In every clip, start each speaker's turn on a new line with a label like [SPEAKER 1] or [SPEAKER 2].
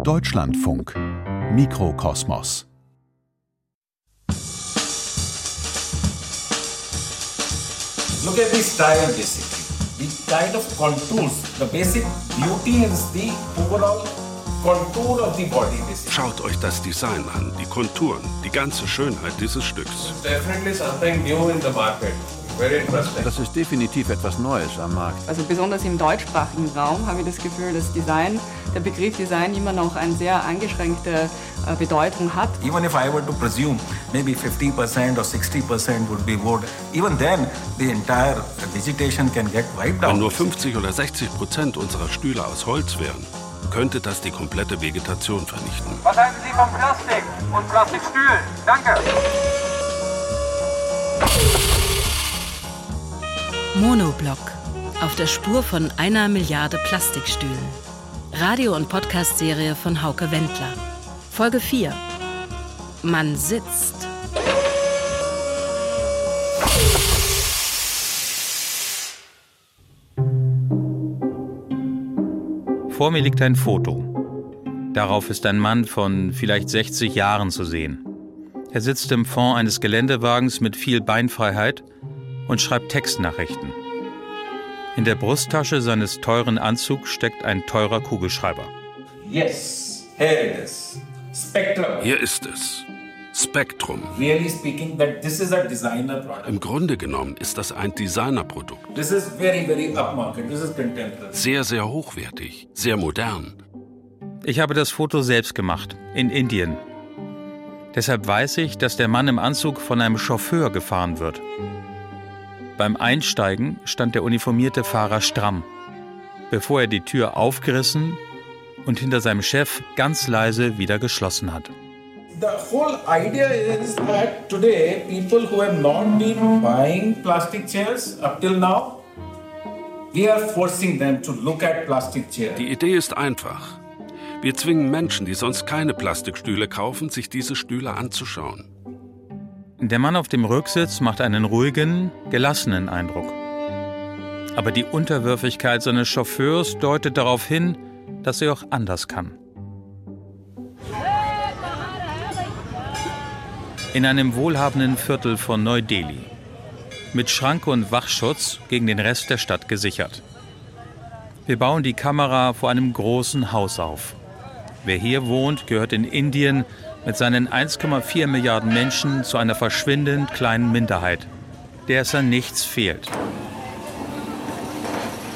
[SPEAKER 1] Deutschlandfunk Mikrokosmos
[SPEAKER 2] Look at the style basically. The kind of contours, the basic beauty is the overall contour of the body basically.
[SPEAKER 3] Schaut euch das Design an, die Konturen, die ganze Schönheit dieses Stücks.
[SPEAKER 2] Definitely something new in the market.
[SPEAKER 4] Das ist definitiv etwas Neues am Markt.
[SPEAKER 5] Also besonders im deutschsprachigen Raum habe ich das Gefühl, dass Design, der Begriff Design immer noch eine sehr eingeschränkte äh, Bedeutung hat.
[SPEAKER 6] Even if I were to presume maybe 50% or 60% would be wood, even then the entire vegetation can get wiped
[SPEAKER 3] Wenn
[SPEAKER 6] out.
[SPEAKER 3] nur 50 oder 60 Prozent unserer Stühle aus Holz wären, könnte das die komplette Vegetation vernichten.
[SPEAKER 7] Was halten Sie von Plastik und Plastikstühlen? Danke.
[SPEAKER 8] Monoblock. Auf der Spur von einer Milliarde Plastikstühlen. Radio- und Podcast-Serie von Hauke Wendler. Folge 4. Man sitzt.
[SPEAKER 9] Vor mir liegt ein Foto. Darauf ist ein Mann von vielleicht 60 Jahren zu sehen. Er sitzt im Fond eines Geländewagens mit viel Beinfreiheit und schreibt Textnachrichten. In der Brusttasche seines teuren Anzugs steckt ein teurer Kugelschreiber.
[SPEAKER 2] Yes, here it is. Spectrum.
[SPEAKER 3] Hier ist es. Spektrum.
[SPEAKER 2] Really speaking, that this is a designer product.
[SPEAKER 3] Im Grunde genommen ist das ein Designerprodukt.
[SPEAKER 2] This is very, very upmarket. This is contemporary.
[SPEAKER 3] Sehr, sehr hochwertig, sehr modern.
[SPEAKER 9] Ich habe das Foto selbst gemacht, in Indien. Deshalb weiß ich, dass der Mann im Anzug von einem Chauffeur gefahren wird. Beim Einsteigen stand der uniformierte Fahrer stramm, bevor er die Tür aufgerissen und hinter seinem Chef ganz leise wieder geschlossen hat.
[SPEAKER 2] The whole idea is that today people who have not been buying plastic chairs up till now, we are forcing them to look at plastic chairs.
[SPEAKER 3] Die Idee ist einfach. Wir zwingen Menschen, die sonst keine Plastikstühle kaufen, sich diese Stühle anzuschauen.
[SPEAKER 9] Der Mann auf dem Rücksitz macht einen ruhigen, gelassenen Eindruck. Aber die Unterwürfigkeit seines Chauffeurs deutet darauf hin, dass er auch anders kann. In einem wohlhabenden Viertel von Neu-Delhi. Mit Schranke und Wachschutz gegen den Rest der Stadt gesichert. Wir bauen die Kamera vor einem großen Haus auf. Wer hier wohnt, gehört in Indien mit seinen 1,4 Milliarden Menschen zu einer verschwindend kleinen Minderheit, der es an nichts fehlt.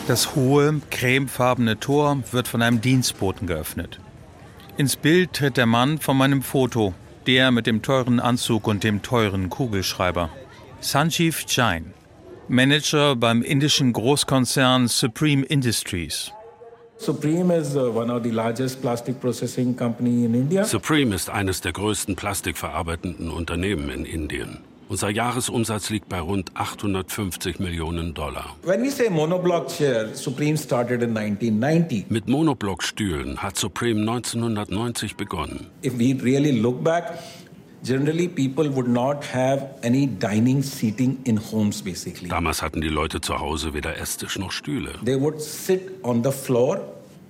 [SPEAKER 9] Das hohe, cremefarbene Tor wird von einem Dienstboten geöffnet. Ins Bild tritt der Mann von meinem Foto, der mit dem teuren Anzug und dem teuren Kugelschreiber. Sanjeev Jain, Manager beim indischen Großkonzern Supreme Industries.
[SPEAKER 2] Supreme is uh, one of the largest plastic processing company in India.
[SPEAKER 3] Supreme ist eines der größten plastikverarbeitenden Unternehmen in Indien. Unser Jahresumsatz liegt bei rund 850 Millionen Dollar.
[SPEAKER 2] When we say monoblock chair, Supreme started in 1990.
[SPEAKER 3] Mit Monoblockstühlen hat Supreme 1990 begonnen.
[SPEAKER 2] If we really look back, generally people would not have any dining seating in homes basically.
[SPEAKER 3] Damals hatten die Leute zu Hause weder Esstisch noch Stühle.
[SPEAKER 2] They would sit on the floor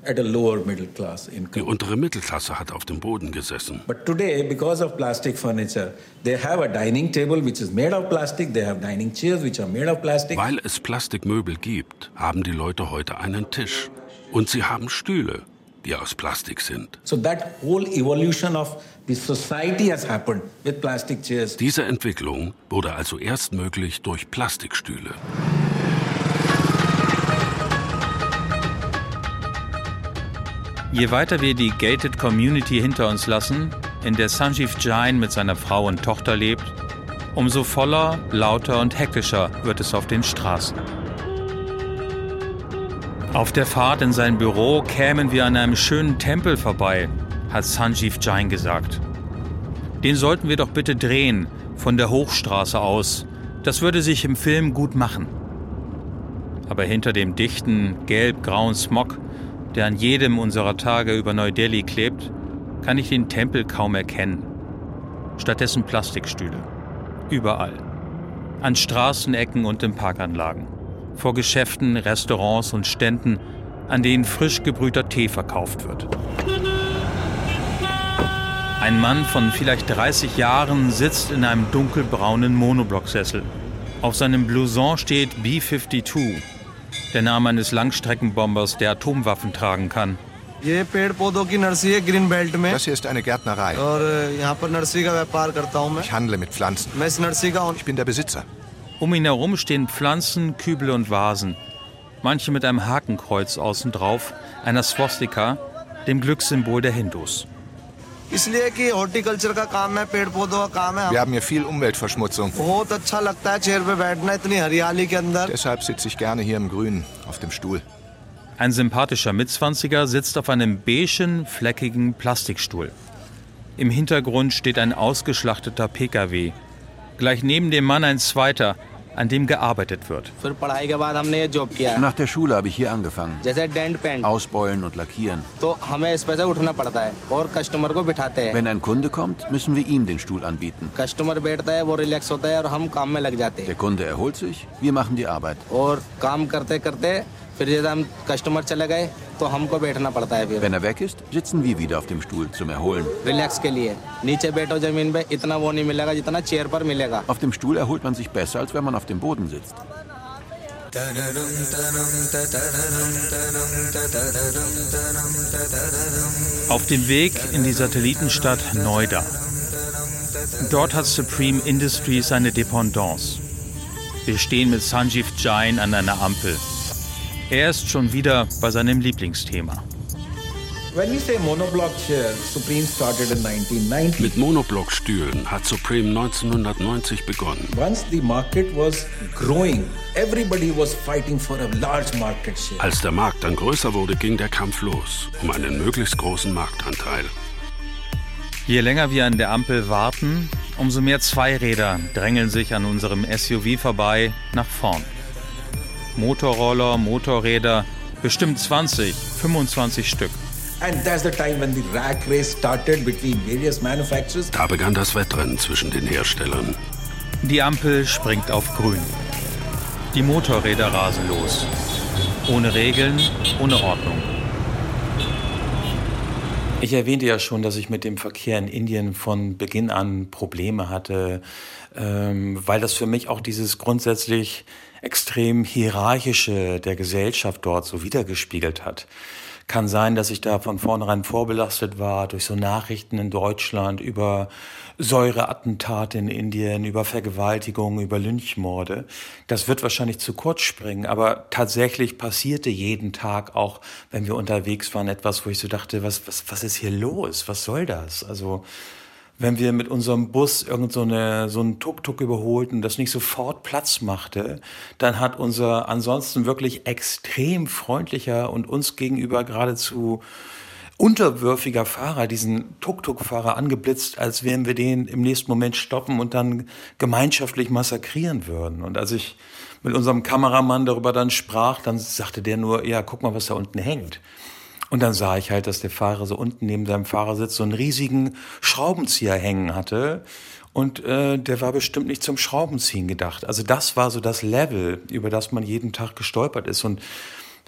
[SPEAKER 2] at a lower middle class
[SPEAKER 3] Die
[SPEAKER 2] income.
[SPEAKER 3] untere Mittelklasse hat auf dem Boden gesessen.
[SPEAKER 2] But today, because of plastic furniture, they have a dining table which is made of plastic, they have dining chairs which are made of plastic.
[SPEAKER 3] Weil es Plastikmöbel gibt, haben die Leute heute einen Tisch. Und sie haben Stühle, die aus Plastik sind.
[SPEAKER 2] So that whole evolution of the society has happened with plastic chairs.
[SPEAKER 3] Diese Entwicklung wurde also erst möglich durch Plastikstühle.
[SPEAKER 9] Je weiter wir die gated Community hinter uns lassen, in der Sanjeev Jain mit seiner Frau und Tochter lebt, umso voller, lauter und hektischer wird es auf den Straßen. Auf der Fahrt in sein Büro kämen wir an einem schönen Tempel vorbei, hat Sanjeev Jain gesagt. Den sollten wir doch bitte drehen, von der Hochstraße aus. Das würde sich im Film gut machen. Aber hinter dem dichten, gelb-grauen Smog, der an jedem unserer Tage über Neu-Delhi klebt, kann ich den Tempel kaum erkennen. Stattdessen Plastikstühle. Überall. An Straßenecken und in Parkanlagen. Vor Geschäften, Restaurants und Ständen, an denen frisch gebrühter Tee verkauft wird. Ein Mann von vielleicht 30 Jahren sitzt in einem dunkelbraunen Monoblocksessel. Auf seinem Blouson steht B-52, der Name eines Langstreckenbombers, der Atomwaffen tragen kann.
[SPEAKER 10] Das
[SPEAKER 11] hier ist eine Gärtnerei. Ich handle mit Pflanzen. Ich bin der Besitzer.
[SPEAKER 9] Um ihn herum stehen Pflanzen, Kübel und Vasen. Manche mit einem Hakenkreuz außen drauf, einer Swastika, dem Glückssymbol der Hindus.
[SPEAKER 11] Wir haben hier viel Umweltverschmutzung. Deshalb sitze ich gerne hier im Grünen auf dem Stuhl.
[SPEAKER 9] Ein sympathischer Mitzwanziger sitzt auf einem beigen, fleckigen Plastikstuhl. Im Hintergrund steht ein ausgeschlachteter Pkw. Gleich neben dem Mann ein zweiter, an dem gearbeitet wird.
[SPEAKER 4] Nach der Schule habe ich hier angefangen. Ausbeulen und lackieren. Wenn ein Kunde kommt, müssen wir ihm den Stuhl anbieten. Der Kunde erholt sich, wir machen die Arbeit. Wenn er weg ist, sitzen wir wieder auf dem Stuhl zum Erholen. Auf dem Stuhl erholt man sich besser, als wenn man auf dem Boden sitzt.
[SPEAKER 9] Auf dem Weg in die Satellitenstadt Noida. Dort hat Supreme Industries seine Dependance. Wir stehen mit Sanjeev Jain an einer Ampel. Er ist schon wieder bei seinem Lieblingsthema.
[SPEAKER 3] Mit Monoblockstühlen hat Supreme 1990 begonnen. Als der Markt dann größer wurde, ging der Kampf los um einen möglichst großen Marktanteil.
[SPEAKER 9] Je länger wir an der Ampel warten, umso mehr Zweiräder drängeln sich an unserem SUV vorbei nach vorn. Motorroller, Motorräder, bestimmt 20, 25 Stück.
[SPEAKER 3] Da begann das Wettrennen zwischen den Herstellern.
[SPEAKER 9] Die Ampel springt auf grün. Die Motorräder rasen los. Ohne Regeln, ohne Ordnung. Ich erwähnte ja schon, dass ich mit dem Verkehr in Indien von Beginn an Probleme hatte, ähm, weil das für mich auch dieses grundsätzlich extrem hierarchische der Gesellschaft dort so wiedergespiegelt hat. Kann sein, dass ich da von vornherein vorbelastet war durch so Nachrichten in Deutschland über Säureattentate in Indien, über Vergewaltigungen, über Lynchmorde. Das wird wahrscheinlich zu kurz springen, aber tatsächlich passierte jeden Tag auch, wenn wir unterwegs waren, etwas, wo ich so dachte, was, was, was ist hier los? Was soll das? Also, wenn wir mit unserem Bus irgend so, eine, so einen Tuk-Tuk überholten, das nicht sofort Platz machte, dann hat unser ansonsten wirklich extrem freundlicher und uns gegenüber geradezu unterwürfiger Fahrer diesen Tuk-Tuk-Fahrer angeblitzt, als wären wir den im nächsten Moment stoppen und dann gemeinschaftlich massakrieren würden. Und als ich mit unserem Kameramann darüber dann sprach, dann sagte der nur, ja, guck mal, was da unten hängt. Und dann sah ich halt, dass der Fahrer so unten neben seinem Fahrersitz so einen riesigen Schraubenzieher hängen hatte. Und äh, der war bestimmt nicht zum Schraubenziehen gedacht. Also das war so das Level, über das man jeden Tag gestolpert ist. Und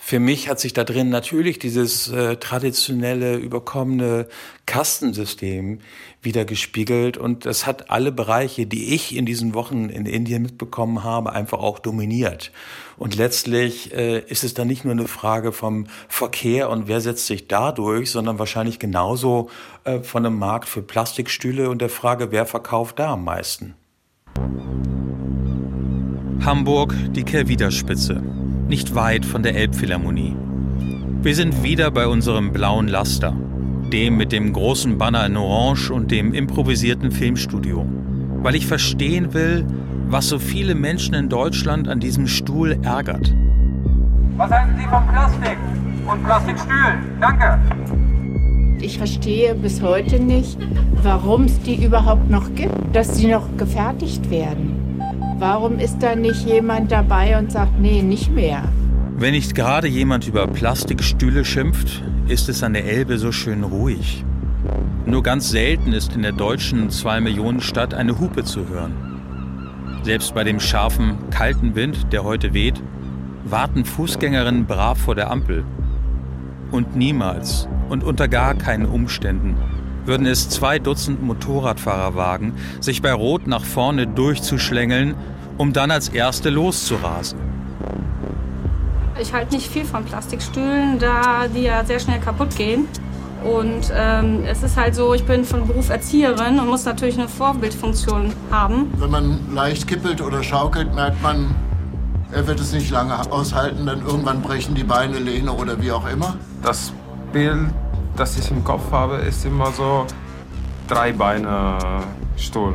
[SPEAKER 9] für mich hat sich da drin natürlich dieses äh, traditionelle, überkommene Kastensystem wieder gespiegelt und das hat alle Bereiche, die ich in diesen Wochen in Indien mitbekommen habe, einfach auch dominiert. Und letztlich äh, ist es dann nicht nur eine Frage vom Verkehr und wer setzt sich da durch, sondern wahrscheinlich genauso äh, von einem Markt für Plastikstühle und der Frage, wer verkauft da am meisten. Hamburg, die Kerwiderspitze nicht weit von der Elbphilharmonie. Wir sind wieder bei unserem blauen Laster, dem mit dem großen Banner in Orange und dem improvisierten Filmstudio, weil ich verstehen will, was so viele Menschen in Deutschland an diesem Stuhl ärgert.
[SPEAKER 7] Was halten Sie von Plastik und Plastikstühlen? Danke.
[SPEAKER 12] Ich verstehe bis heute nicht, warum es die überhaupt noch gibt, dass sie noch gefertigt werden. Warum ist da nicht jemand dabei und sagt, nee, nicht mehr?
[SPEAKER 9] Wenn nicht gerade jemand über Plastikstühle schimpft, ist es an der Elbe so schön ruhig. Nur ganz selten ist in der deutschen 2-Millionen-Stadt eine Hupe zu hören. Selbst bei dem scharfen, kalten Wind, der heute weht, warten Fußgängerinnen brav vor der Ampel. Und niemals und unter gar keinen Umständen würden es zwei Dutzend Motorradfahrer wagen, sich bei Rot nach vorne durchzuschlängeln, um dann als Erste loszurasen.
[SPEAKER 5] Ich halte nicht viel von Plastikstühlen, da die ja sehr schnell kaputt gehen. Und ähm, es ist halt so, ich bin von Beruf Erzieherin und muss natürlich eine Vorbildfunktion haben.
[SPEAKER 10] Wenn man leicht kippelt oder schaukelt, merkt man, er wird es nicht lange aushalten, dann irgendwann brechen die Beine, Lehne oder wie auch immer.
[SPEAKER 13] Das Bild, das ich im Kopf habe, ist immer so drei Beine Stuhl,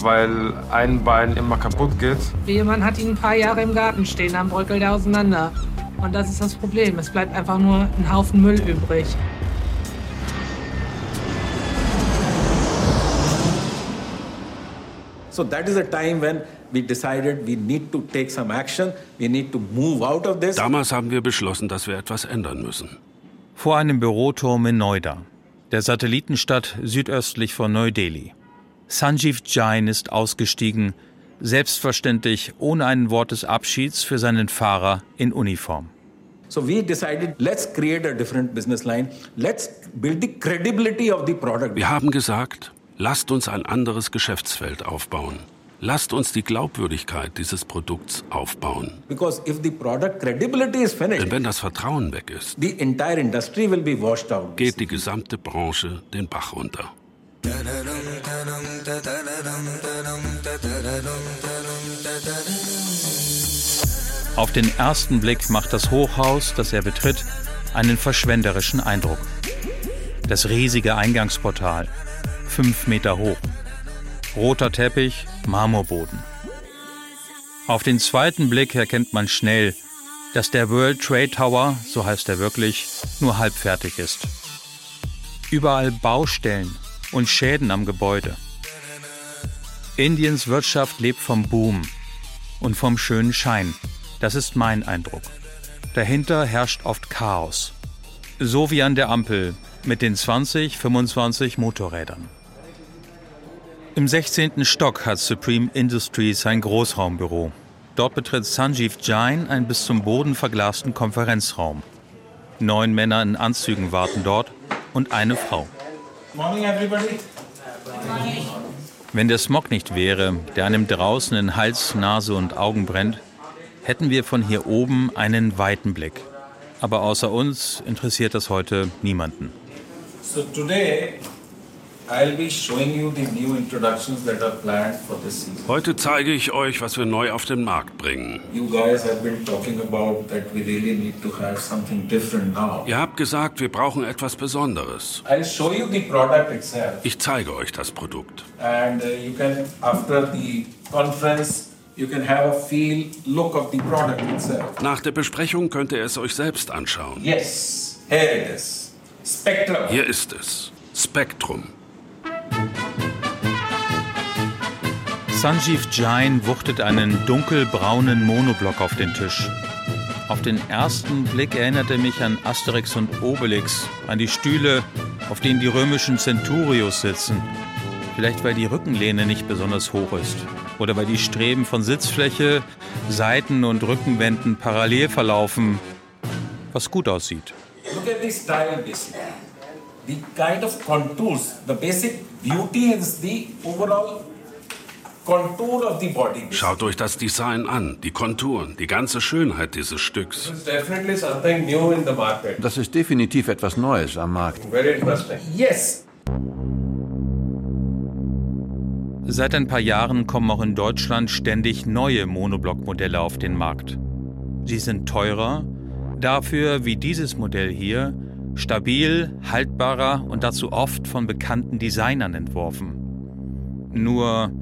[SPEAKER 13] weil ein Bein immer kaputt geht.
[SPEAKER 14] Jemand hat ihn ein paar Jahre im Garten stehen, dann bröckelt er auseinander. Und das ist das Problem. Es bleibt einfach nur ein Haufen Müll übrig.
[SPEAKER 2] So that is a time when we decided we need to take some action. We need to move out of this.
[SPEAKER 3] Damals haben wir beschlossen, dass wir etwas ändern müssen.
[SPEAKER 9] Vor einem Büroturm in Noida, der Satellitenstadt südöstlich von Neu-Delhi. Sanjeev Jain ist ausgestiegen, selbstverständlich ohne ein Wort des Abschieds für seinen Fahrer in Uniform.
[SPEAKER 2] So we decided, let's create a different business line. Let's build the credibility of the product.
[SPEAKER 3] Wir haben gesagt, lasst uns ein anderes Geschäftsfeld aufbauen. Lasst uns die Glaubwürdigkeit dieses Produkts aufbauen. Denn wenn das Vertrauen weg ist,
[SPEAKER 2] the entire industry will be washed out.
[SPEAKER 3] geht die gesamte Branche den Bach runter.
[SPEAKER 9] Auf den ersten Blick macht das Hochhaus, das er betritt, einen verschwenderischen Eindruck. Das riesige Eingangsportal, fünf Meter hoch. Roter Teppich, Marmorboden. Auf den zweiten Blick erkennt man schnell, dass der World Trade Tower, so heißt er wirklich, nur halb fertig ist. Überall Baustellen und Schäden am Gebäude. Indiens Wirtschaft lebt vom Boom und vom schönen Schein. Das ist mein Eindruck. Dahinter herrscht oft Chaos. So wie an der Ampel mit den 20, 25 Motorrädern. Im 16. Stock hat Supreme Industries ein Großraumbüro. Dort betritt Sanjeev Jain einen bis zum Boden verglasten Konferenzraum. Neun Männer in Anzügen warten dort und eine Frau.
[SPEAKER 2] Morning, everybody.
[SPEAKER 9] Wenn der Smog nicht wäre, der einem draußen in Hals, Nase und Augen brennt, hätten wir von hier oben einen weiten Blick. Aber außer uns interessiert das heute niemanden.
[SPEAKER 2] So today,
[SPEAKER 3] Heute zeige ich euch, was wir neu auf den Markt bringen.
[SPEAKER 2] You guys have been talking about that we really need to have something different now.
[SPEAKER 3] Ihr habt gesagt, wir brauchen etwas Besonderes. Ich zeige euch das Produkt.
[SPEAKER 2] and uh, you can, after the conference, you can have a feel, look of the product itself.
[SPEAKER 3] Nach der Besprechung könnt ihr es euch selbst anschauen.
[SPEAKER 2] Yes, here it is. Spectrum.
[SPEAKER 3] Hier ist es. Spektrum.
[SPEAKER 9] Sanjeev Jain wuchtet einen dunkelbraunen Monoblock auf den Tisch. Auf den ersten Blick erinnert er mich an Asterix und Obelix, an die Stühle, auf denen die römischen Centurios sitzen. Vielleicht weil die Rückenlehne nicht besonders hoch ist oder weil die Streben von Sitzfläche, Seiten- und Rückenwänden parallel verlaufen, was gut aussieht.
[SPEAKER 2] Look at the style basically. The kind of contours, the basic beauty is the overall contour of the body.
[SPEAKER 3] Schaut euch das Design an, die Konturen, die ganze Schönheit dieses Stücks.
[SPEAKER 4] Das ist definitiv etwas Neues am Markt.
[SPEAKER 2] Yes.
[SPEAKER 9] Seit ein paar Jahren kommen auch in Deutschland ständig neue Monoblock-Modelle auf den Markt. Sie sind teurer, dafür wie dieses Modell hier stabil, haltbarer und dazu oft von bekannten Designern entworfen. Nur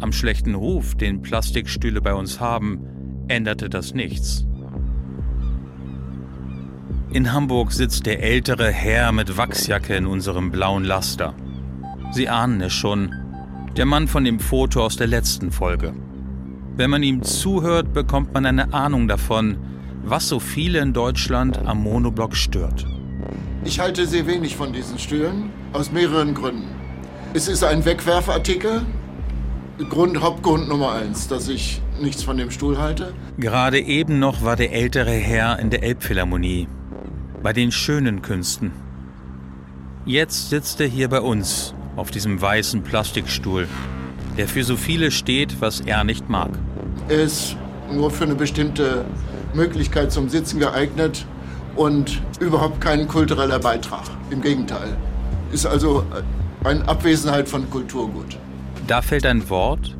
[SPEAKER 9] am schlechten Ruf, den Plastikstühle bei uns haben, änderte das nichts. In Hamburg sitzt der ältere Herr mit Wachsjacke in unserem blauen Laster. Sie ahnen es schon, der Mann von dem Foto aus der letzten Folge. Wenn man ihm zuhört, bekommt man eine Ahnung davon, was so viele in Deutschland am Monoblock stört.
[SPEAKER 10] Ich halte sehr wenig von diesen Stühlen, aus mehreren Gründen. Es ist ein Wegwerfartikel. Grund, Hauptgrund Nummer eins, dass ich nichts von dem Stuhl halte.
[SPEAKER 9] Gerade eben noch war der ältere Herr in der Elbphilharmonie, bei den schönen Künsten. Jetzt sitzt er hier bei uns auf diesem weißen Plastikstuhl, der für so viele steht, was er nicht mag.
[SPEAKER 10] Er ist nur für eine bestimmte Möglichkeit zum Sitzen geeignet und überhaupt kein kultureller Beitrag. Im Gegenteil. Ist also eine Abwesenheit von Kulturgut.
[SPEAKER 9] Da fällt ein Wort,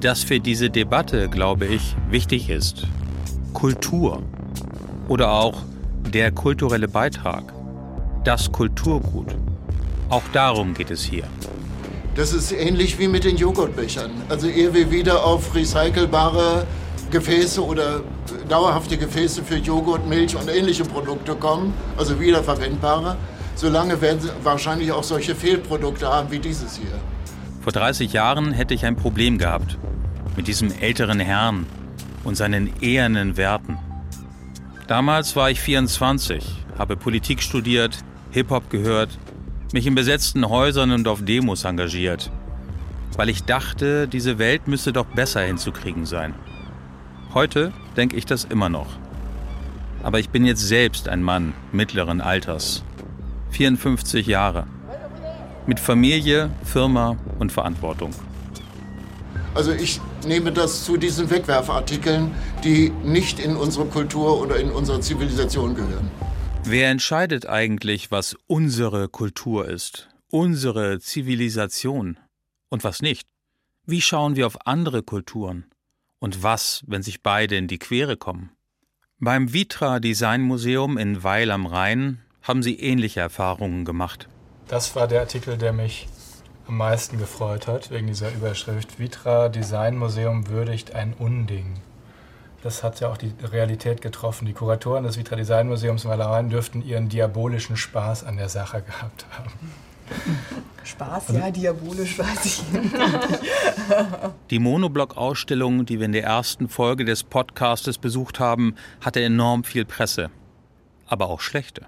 [SPEAKER 9] das für diese Debatte, glaube ich, wichtig ist. Kultur. Oder auch der kulturelle Beitrag. Das Kulturgut. Auch darum geht es hier.
[SPEAKER 10] Das ist ähnlich wie mit den Joghurtbechern. Also ehe wir wieder auf recycelbare Gefäße oder dauerhafte Gefäße für Joghurt, Milch und ähnliche Produkte kommen, also wiederverwendbare, solange werden sie wahrscheinlich auch solche Fehlprodukte haben wie dieses hier.
[SPEAKER 9] Vor 30 Jahren hätte ich ein Problem gehabt mit diesem älteren Herrn und seinen ehernen Werten. Damals war ich 24, habe Politik studiert, Hip-Hop gehört, mich in besetzten Häusern und auf Demos engagiert, weil ich dachte, diese Welt müsste doch besser hinzukriegen sein. Heute denke ich das immer noch. Aber ich bin jetzt selbst ein Mann mittleren Alters, 54 Jahre, mit Familie, Firma und Verantwortung.
[SPEAKER 10] Also ich nehme das zu diesen Wegwerfartikeln, die nicht in unsere Kultur oder in unsere Zivilisation gehören.
[SPEAKER 9] Wer entscheidet eigentlich, was unsere Kultur ist, unsere Zivilisation und was nicht? Wie schauen wir auf andere Kulturen? Und was, wenn sich beide in die Quere kommen? Beim Vitra Design Museum in Weil am Rhein haben sie ähnliche Erfahrungen gemacht.
[SPEAKER 15] Das war der Artikel, der mich am meisten gefreut hat, wegen dieser Überschrift. Vitra Design Museum würdigt ein Unding. Das hat ja auch die Realität getroffen. Die Kuratoren des Vitra Design Museums in Weilereien dürften ihren diabolischen Spaß an der Sache gehabt haben.
[SPEAKER 16] Spaß, ja, diabolisch weiß ich.
[SPEAKER 9] Die Monoblock-Ausstellung, die wir in der ersten Folge des Podcastes besucht haben, hatte enorm viel Presse. Aber auch schlechte.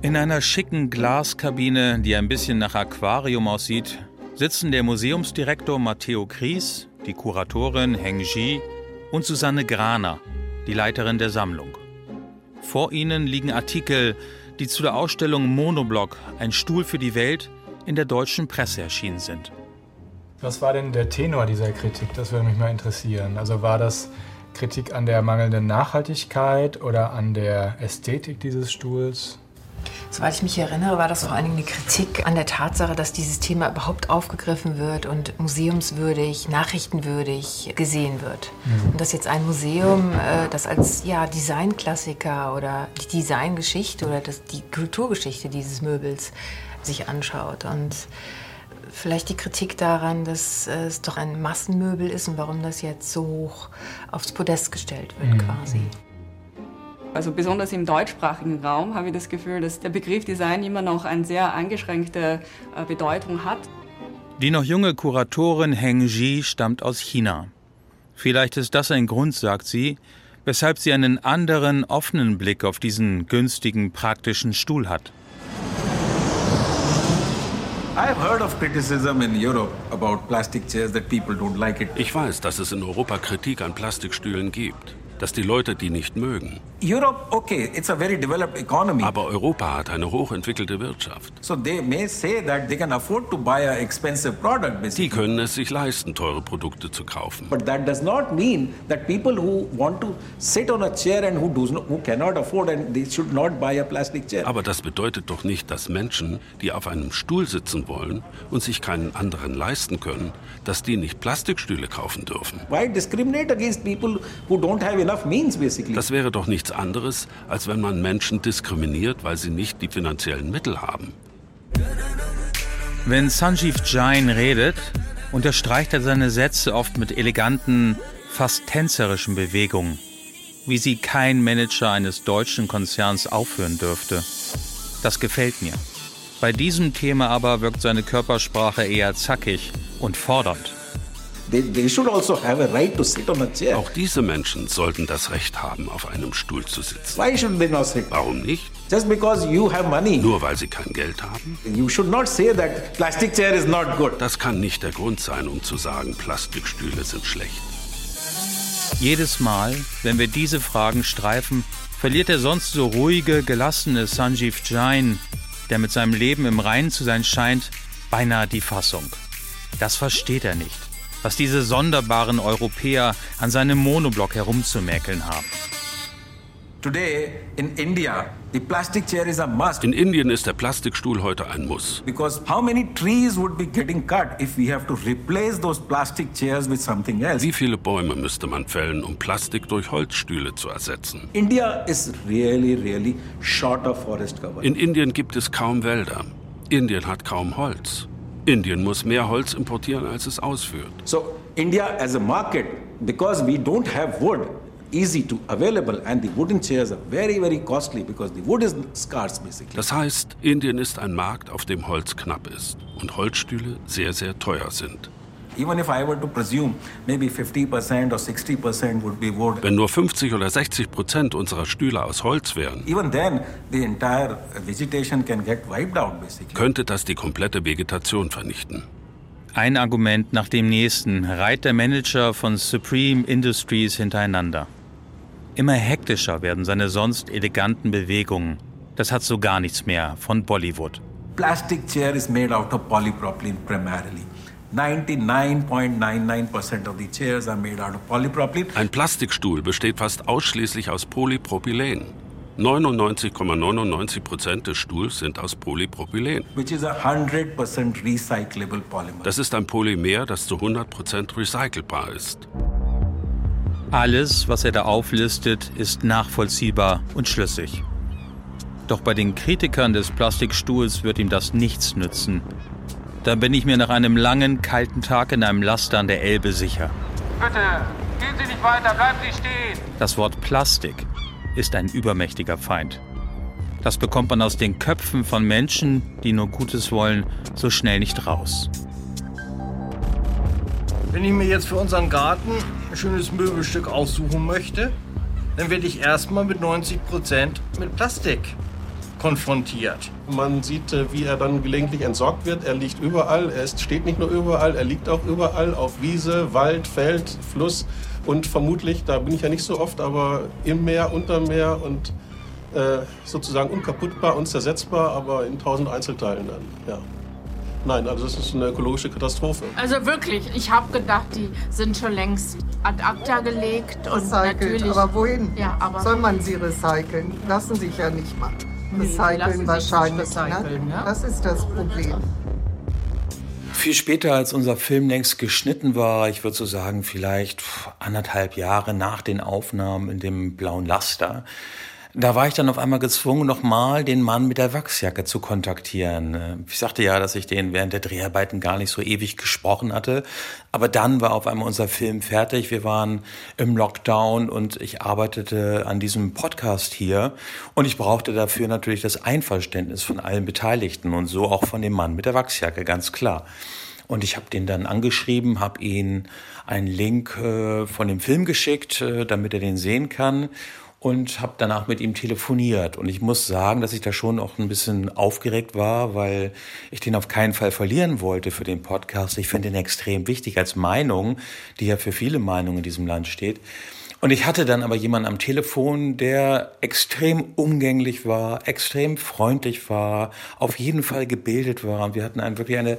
[SPEAKER 9] In einer schicken Glaskabine, die ein bisschen nach Aquarium aussieht, sitzen der Museumsdirektor Matteo Kries, die Kuratorin Heng Ji und Susanne Graner, die Leiterin der Sammlung. Vor ihnen liegen Artikel, die zu der Ausstellung Monoblock, ein Stuhl für die Welt, in der deutschen Presse erschienen sind.
[SPEAKER 15] Was war denn der Tenor dieser Kritik? Das würde mich mal interessieren. Also war das Kritik an der mangelnden Nachhaltigkeit oder an der Ästhetik dieses Stuhls?
[SPEAKER 16] Soweit ich mich erinnere, war das vor allen Dingen eine Kritik an der Tatsache, dass dieses Thema überhaupt aufgegriffen wird und museumswürdig, nachrichtenwürdig gesehen wird. Mhm. Und dass jetzt ein Museum, äh, das als ja, Designklassiker oder die Designgeschichte oder das, die Kulturgeschichte dieses Möbels sich anschaut. Und vielleicht die Kritik daran, dass es doch ein Massenmöbel ist und warum das jetzt so hoch aufs Podest gestellt wird mhm. quasi.
[SPEAKER 17] Also besonders im deutschsprachigen Raum habe ich das Gefühl, dass der Begriff Design immer noch eine sehr eingeschränkte äh, Bedeutung hat.
[SPEAKER 9] Die noch junge Kuratorin Heng Ji stammt aus China. Vielleicht ist das ein Grund, sagt sie, weshalb sie einen anderen, offenen Blick auf diesen günstigen, praktischen Stuhl hat.
[SPEAKER 3] Ich weiß, dass es in Europa Kritik an Plastikstühlen gibt dass die Leute die nicht mögen.
[SPEAKER 6] Europe, okay, it's a very developed economy.
[SPEAKER 3] Aber Europa hat eine hochentwickelte Wirtschaft.
[SPEAKER 6] So they may say that they can afford to buy a expensive product.
[SPEAKER 3] Basically. Die können es sich leisten, teure Produkte zu kaufen.
[SPEAKER 6] But that does not mean that people who want to sit on a chair and who does not, who cannot afford and they should not buy a plastic chair.
[SPEAKER 3] Aber das bedeutet doch nicht, dass Menschen, die auf einem Stuhl sitzen wollen und sich keinen anderen leisten können, dass die nicht Plastikstühle kaufen dürfen.
[SPEAKER 6] Why discriminate against people who don't have?
[SPEAKER 3] Das wäre doch nichts anderes, als wenn man Menschen diskriminiert, weil sie nicht die finanziellen Mittel haben.
[SPEAKER 9] Wenn Sanjeev Jain redet, unterstreicht er seine Sätze oft mit eleganten, fast tänzerischen Bewegungen, wie sie kein Manager eines deutschen Konzerns aufführen dürfte. Das gefällt mir. Bei diesem Thema aber wirkt seine Körpersprache eher zackig und fordernd.
[SPEAKER 6] Also
[SPEAKER 3] Auch diese Menschen sollten das Recht haben, auf einem Stuhl zu sitzen. Warum nicht?
[SPEAKER 6] Just because you have money.
[SPEAKER 3] Nur weil sie kein Geld haben?
[SPEAKER 6] You should not say that plastic chair is not good.
[SPEAKER 3] Das kann nicht der Grund sein, um zu sagen, Plastikstühle sind schlecht.
[SPEAKER 9] Jedes Mal, wenn wir diese Fragen streifen,
[SPEAKER 18] verliert der sonst so ruhige, gelassene Sanjeev Jain, der mit seinem Leben im Reinen zu sein scheint, beinahe die Fassung. Das versteht er nicht, was diese sonderbaren Europäer an seinem Monoblock herumzumäkeln haben.
[SPEAKER 2] Today in India, the plastic chair is a must.
[SPEAKER 3] In Indien ist der Plastikstuhl heute ein Muss.
[SPEAKER 2] Because how many trees would be getting cut if we have to replace those plastic chairs with something else?
[SPEAKER 3] Wie viele Bäume müsste man fällen, um Plastik durch Holzstühle zu ersetzen?
[SPEAKER 2] India is really, really short of forest cover.
[SPEAKER 3] In Indien gibt es kaum Wälder. Indien hat kaum Holz. Indien muss mehr Holz importieren, als es ausführt.
[SPEAKER 2] So India as a market, because we don't have wood, easy to available and the wooden chairs are very very costly because the wood is scarce basically.
[SPEAKER 3] Das heißt, Indien ist ein Markt, auf dem Holz knapp ist und Holzstühle sehr sehr teuer sind.
[SPEAKER 2] Even if I were to presume maybe 50% or 60% would be wood.
[SPEAKER 3] Wenn nur 50 oder 60 Prozent unserer Stühle aus Holz wären,
[SPEAKER 2] even then the entire vegetation can get wiped out basically.
[SPEAKER 3] könnte das die komplette Vegetation vernichten.
[SPEAKER 18] Ein Argument nach dem nächsten reiht der Manager von Supreme Industries hintereinander. Immer hektischer werden seine sonst eleganten Bewegungen. Das hat so gar nichts mehr von Bollywood.
[SPEAKER 2] Plastic chair is made out of polypropylene primarily. 99.99% of the chairs are made out of polypropylene.
[SPEAKER 3] Ein Plastikstuhl besteht fast ausschließlich aus Polypropylen. 99,99 Prozent des Stuhls sind aus Polypropylen.
[SPEAKER 2] Which is a 100% recyclable polymer.
[SPEAKER 3] Das ist ein Polymer, das zu 100 Prozent recycelbar ist.
[SPEAKER 18] Alles, was er da auflistet, ist nachvollziehbar und schlüssig. Doch bei den Kritikern des Plastikstuhls wird ihm das nichts nützen. Da bin ich mir nach einem langen, kalten Tag in einem Laster an der Elbe sicher.
[SPEAKER 19] Bitte, gehen Sie nicht weiter, bleiben Sie stehen.
[SPEAKER 18] Das Wort Plastik ist ein übermächtiger Feind. Das bekommt man aus den Köpfen von Menschen, die nur Gutes wollen, so schnell nicht raus.
[SPEAKER 20] Wenn ich mir jetzt für unseren Garten ein schönes Möbelstück aussuchen möchte, dann werde ich erstmal mit 90 Prozent mit Plastik konfrontiert.
[SPEAKER 21] Man sieht, äh, wie er dann gelegentlich entsorgt wird. Er liegt überall. Er ist, steht nicht nur überall, er liegt auch überall auf Wiese, Wald, Feld, Fluss und vermutlich, da bin ich ja nicht so oft, aber im Meer, unter Meer und äh, sozusagen unkaputtbar, unzersetzbar, aber in tausend Einzelteilen dann. Ja. Nein, also das ist eine ökologische Katastrophe.
[SPEAKER 12] Also wirklich, ich habe gedacht, die sind schon längst ad acta gelegt und
[SPEAKER 22] Recycelt,
[SPEAKER 12] natürlich.
[SPEAKER 22] aber wohin?
[SPEAKER 12] Ja, aber
[SPEAKER 22] Soll man sie recyceln? Lassen sich ja nicht mal.
[SPEAKER 12] Lassen
[SPEAKER 22] Recyceln wahrscheinlich.
[SPEAKER 12] nicht recyceln,
[SPEAKER 22] ne?
[SPEAKER 12] ja.
[SPEAKER 22] Das ist das Problem.
[SPEAKER 9] Viel später, als unser Film längst geschnitten war, ich würde so sagen, vielleicht anderthalb Jahre nach den Aufnahmen in dem blauen Laster, da war ich dann auf einmal gezwungen, nochmal den Mann mit der Wachsjacke zu kontaktieren. Ich sagte ja, dass ich den während der Dreharbeiten gar nicht so ewig gesprochen hatte. Aber dann war auf einmal unser Film fertig. Wir waren im Lockdown und ich arbeitete an diesem Podcast hier. Und ich brauchte dafür natürlich das Einverständnis von allen Beteiligten und so auch von dem Mann mit der Wachsjacke, ganz klar. Und ich habe den dann angeschrieben, habe ihn einen Link äh, von dem Film geschickt, äh, damit er den sehen kann und habe danach mit ihm telefoniert. Und ich muss sagen, dass ich da schon auch ein bisschen aufgeregt war, weil ich den auf keinen Fall verlieren wollte für den Podcast. Ich finde ihn extrem wichtig als Meinung, die ja für viele Meinungen in diesem Land steht. Und ich hatte dann aber jemanden am Telefon, der extrem umgänglich war, extrem freundlich war, auf jeden Fall gebildet war. Und wir hatten einen, wirklich eine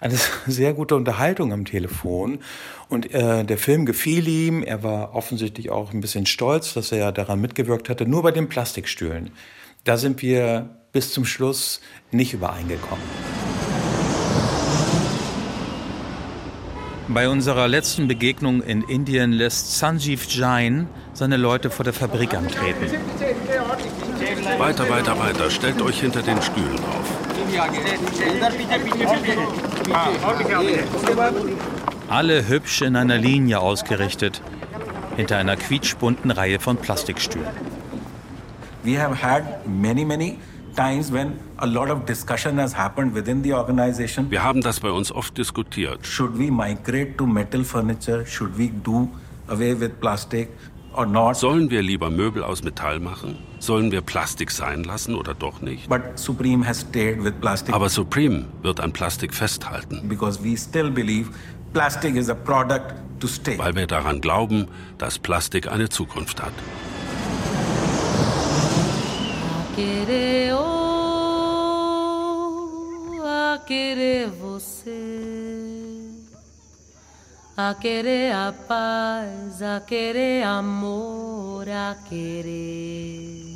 [SPEAKER 9] eine sehr gute Unterhaltung am Telefon. Und äh, der Film gefiel ihm. Er war offensichtlich auch ein bisschen stolz, dass er daran mitgewirkt hatte. Nur bei den Plastikstühlen. Da sind wir bis zum Schluss nicht übereingekommen.
[SPEAKER 18] Bei unserer letzten Begegnung in Indien lässt Sanjeev Jain seine Leute vor der Fabrik antreten.
[SPEAKER 3] Weiter, weiter, weiter. Stellt euch hinter den Stühlen auf.
[SPEAKER 18] Alle hübsch in einer Linie ausgerichtet, hinter einer quietschbunten Reihe von Plastikstühlen.
[SPEAKER 2] We have had many, many times when a lot of discussion has happened within the organization.
[SPEAKER 3] Wir haben das bei uns oft diskutiert.
[SPEAKER 2] Should we migrate to metal furniture? Should we do away with plastic or not?
[SPEAKER 3] Sollen wir lieber Möbel aus Metall machen? Sollen wir Plastik sein lassen oder doch nicht?
[SPEAKER 2] But Supreme has stayed with plastic
[SPEAKER 3] Aber Supreme wird an Plastik festhalten,
[SPEAKER 2] because we still believe plastic is a product to stay.
[SPEAKER 3] weil wir daran glauben, dass Plastik eine Zukunft hat.
[SPEAKER 23] a querer a paz, a querer amor, a querer.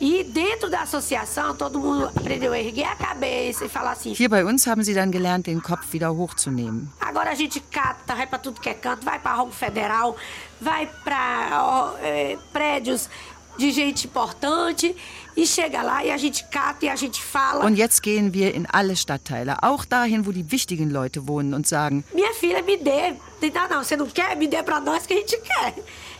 [SPEAKER 24] E dentro da associação, todo mundo aprendeu a erguer a cabeça e falar assim:
[SPEAKER 25] Hier bei uns haben sie dann gelernt, den Kopf wieder hochzunehmen.
[SPEAKER 24] agora a gente cata, vai pra tudo que é canto, vai pra Roma Federal, vai pra ó, é, prédios de gente importante e chega lá e a gente cata e a gente fala.
[SPEAKER 25] Und jetzt gehen wir in alle Stadtteile, auch dahin, wo die wichtigen Leute wohnen und sagen,
[SPEAKER 24] Minha filha, me dê. Não, não, você não quer? Me dê pra nós que a gente quer.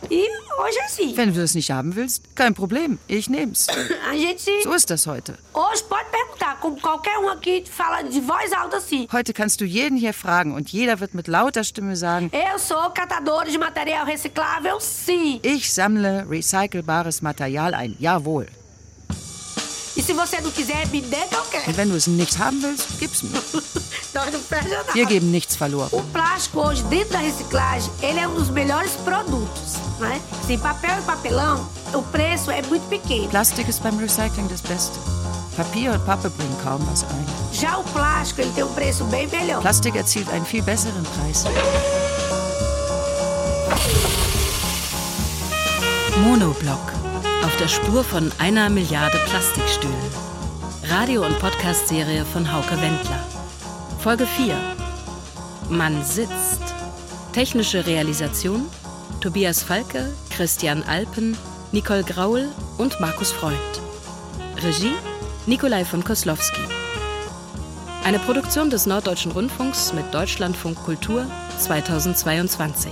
[SPEAKER 24] E hoje é assim.
[SPEAKER 25] wenn du es nicht haben willst, kein Problem, ich nehm's.
[SPEAKER 24] A gente.
[SPEAKER 25] So ist das heute.
[SPEAKER 24] Hoje pode perguntar, como qualquer um aqui fala de voz alta assim.
[SPEAKER 25] Heute kannst du jeden hier fragen und jeder wird mit lauter Stimme sagen,
[SPEAKER 24] Eu sou catadora de material reciclável, sim.
[SPEAKER 25] ich sammle recycelbares Material ein. Jawohl.
[SPEAKER 24] E se você não quiser, me dê que eu quero.
[SPEAKER 25] Und wenn du es nicht haben willst, gib's mir.
[SPEAKER 24] Nós não perde nada.
[SPEAKER 25] Wir geben nichts verloren.
[SPEAKER 24] O plástico hoje, dentro da reciclagem, ele é um dos melhores produtos, né? Sim, papel e papelão, o preço é muito pequeno.
[SPEAKER 25] Plastik ist beim Recycling das Beste. Papier und Pappe bringen kaum was ein.
[SPEAKER 24] Já o plástico, ele tem um preço bem melhor.
[SPEAKER 25] Plastik erzielt einen viel besseren Preis.
[SPEAKER 8] Monoblock. Auf der Spur von einer Milliarde Plastikstühlen. Radio- und Podcast-Serie von Hauke Wendler. Folge 4. Man sitzt. Technische Realisation: Tobias Falke, Christian Alpen, Nicole Graul und Markus Freund. Regie: Nikolai von Koslowski. Eine Produktion des Norddeutschen Rundfunks mit Deutschlandfunk Kultur 2022.